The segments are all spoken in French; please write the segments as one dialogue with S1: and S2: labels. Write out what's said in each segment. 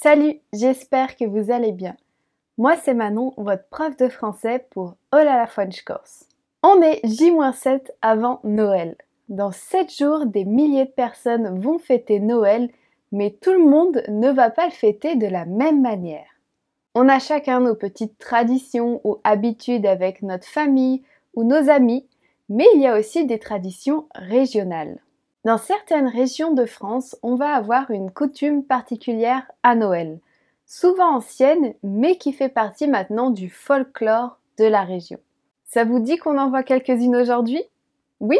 S1: Salut, j'espère que vous allez bien. Moi c'est Manon, votre prof de français pour Olala French Course. On est J-7 avant Noël. Dans 7 jours, des milliers de personnes vont fêter Noël, mais tout le monde ne va pas le fêter de la même manière. On a chacun nos petites traditions ou habitudes avec notre famille ou nos amis, mais il y a aussi des traditions régionales. Dans certaines régions de France, on va avoir une coutume particulière à Noël, souvent ancienne, mais qui fait partie maintenant du folklore de la région. Ça vous dit qu'on en voit quelques-unes aujourd'hui? Oui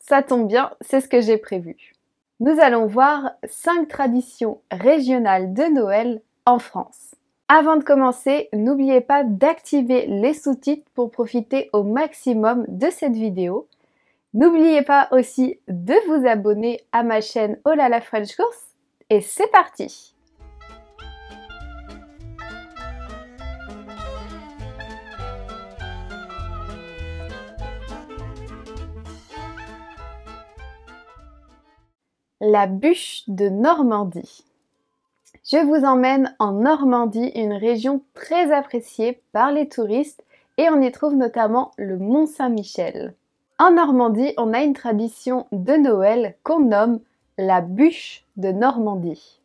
S1: Ça tombe bien, c'est ce que j'ai prévu. Nous allons voir 5 traditions régionales de Noël en France. Avant de commencer, n'oubliez pas d'activer les sous-titres pour profiter au maximum de cette vidéo. N'oubliez pas aussi de vous abonner à ma chaîne Oh la French Course et c'est parti La bûche de Normandie. Je vous emmène en Normandie, une région très appréciée par les touristes et on y trouve notamment le Mont Saint-Michel. En Normandie, on a une tradition de Noël qu'on nomme la bûche de Normandie.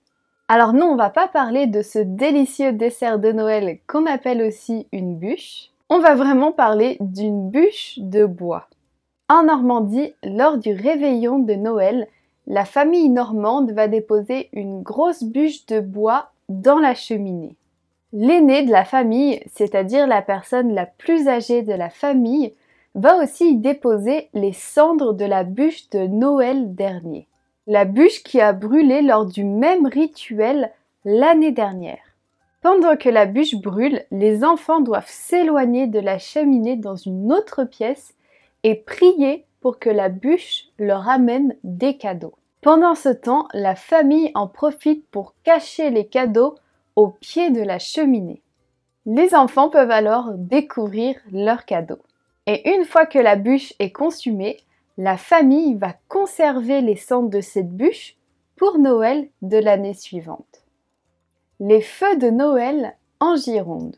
S1: Alors non, on va pas parler de ce délicieux dessert de Noël qu'on appelle aussi une bûche. On va vraiment parler d'une bûche de bois. En Normandie, lors du réveillon de Noël, la famille normande va déposer une grosse bûche de bois dans la cheminée. L'aîné de la famille, c'est-à-dire la personne la plus âgée de la famille, va aussi y déposer les cendres de la bûche de Noël dernier. La bûche qui a brûlé lors du même rituel l'année dernière. Pendant que la bûche brûle, les enfants doivent s'éloigner de la cheminée dans une autre pièce et prier pour que la bûche leur amène des cadeaux. Pendant ce temps, la famille en profite pour cacher les cadeaux au pied de la cheminée. Les enfants peuvent alors découvrir leurs cadeaux. Et une fois que la bûche est consumée, la famille va conserver les cendres de cette bûche pour Noël de l'année suivante. Les feux de Noël en Gironde.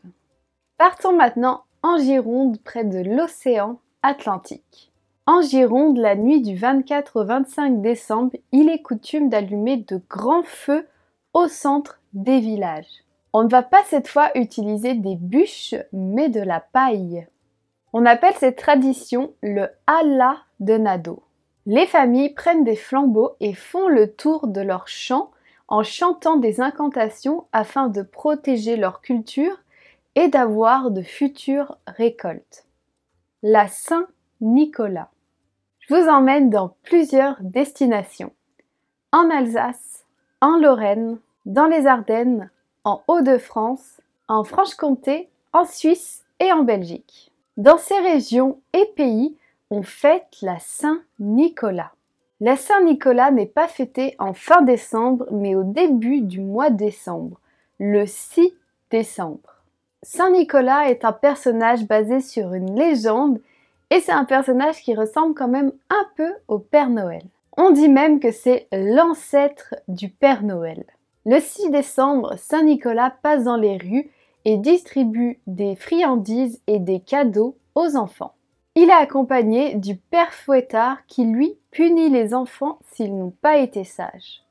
S1: Partons maintenant en Gironde près de l'océan Atlantique. En Gironde, la nuit du 24 au 25 décembre, il est coutume d'allumer de grands feux au centre des villages. On ne va pas cette fois utiliser des bûches, mais de la paille. On appelle cette tradition le hala de Nado. Les familles prennent des flambeaux et font le tour de leur champ en chantant des incantations afin de protéger leur culture et d'avoir de futures récoltes. La Saint-Nicolas. Je vous emmène dans plusieurs destinations. En Alsace, en Lorraine, dans les Ardennes, en Hauts-de-France, en Franche-Comté, en Suisse et en Belgique. Dans ces régions et pays, on fête la Saint-Nicolas. La Saint-Nicolas n'est pas fêtée en fin décembre, mais au début du mois décembre, le 6 décembre. Saint-Nicolas est un personnage basé sur une légende et c'est un personnage qui ressemble quand même un peu au Père Noël. On dit même que c'est l'ancêtre du Père Noël. Le 6 décembre, Saint Nicolas passe dans les rues et distribue des friandises et des cadeaux aux enfants. Il est accompagné du Père Fouettard qui lui punit les enfants s'ils n'ont pas été sages.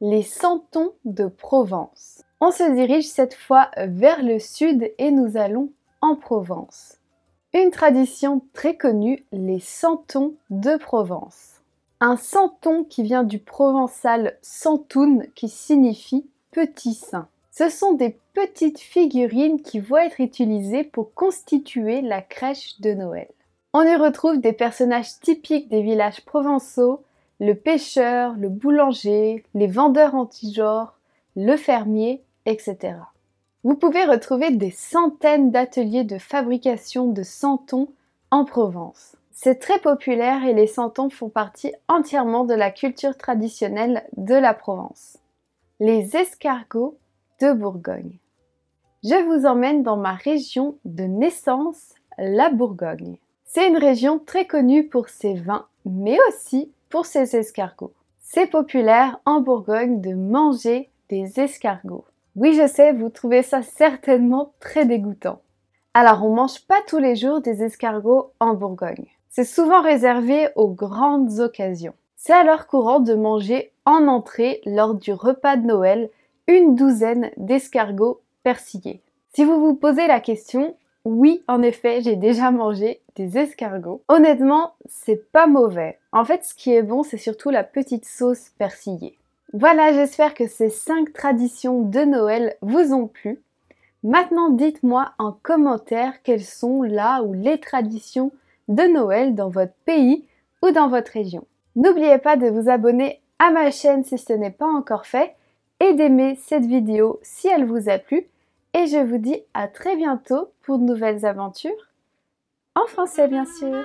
S1: Les santons de Provence. On se dirige cette fois vers le sud et nous allons en Provence. Une tradition très connue, les santons de Provence. Un santon qui vient du provençal santoun qui signifie petit saint. Ce sont des petites figurines qui vont être utilisées pour constituer la crèche de Noël. On y retrouve des personnages typiques des villages provençaux, le pêcheur, le boulanger, les vendeurs anti-genre, le fermier, etc. Vous pouvez retrouver des centaines d'ateliers de fabrication de santons en Provence. C'est très populaire et les santons font partie entièrement de la culture traditionnelle de la Provence. Les escargots de Bourgogne. Je vous emmène dans ma région de naissance, la Bourgogne. C'est une région très connue pour ses vins, mais aussi pour ses escargots. C'est populaire en Bourgogne de manger des escargots. Oui, je sais, vous trouvez ça certainement très dégoûtant. Alors, on mange pas tous les jours des escargots en Bourgogne. C'est souvent réservé aux grandes occasions. C'est alors courant de manger en entrée lors du repas de Noël une douzaine d'escargots persillés. Si vous vous posez la question, oui, en effet, j'ai déjà mangé des escargots. Honnêtement, c'est pas mauvais. En fait, ce qui est bon, c'est surtout la petite sauce persillée. Voilà, j'espère que ces 5 traditions de Noël vous ont plu. Maintenant, dites-moi en commentaire quelles sont là ou les traditions de Noël dans votre pays ou dans votre région. N'oubliez pas de vous abonner à ma chaîne si ce n'est pas encore fait et d'aimer cette vidéo si elle vous a plu. Et je vous dis à très bientôt pour de nouvelles aventures, en français bien sûr.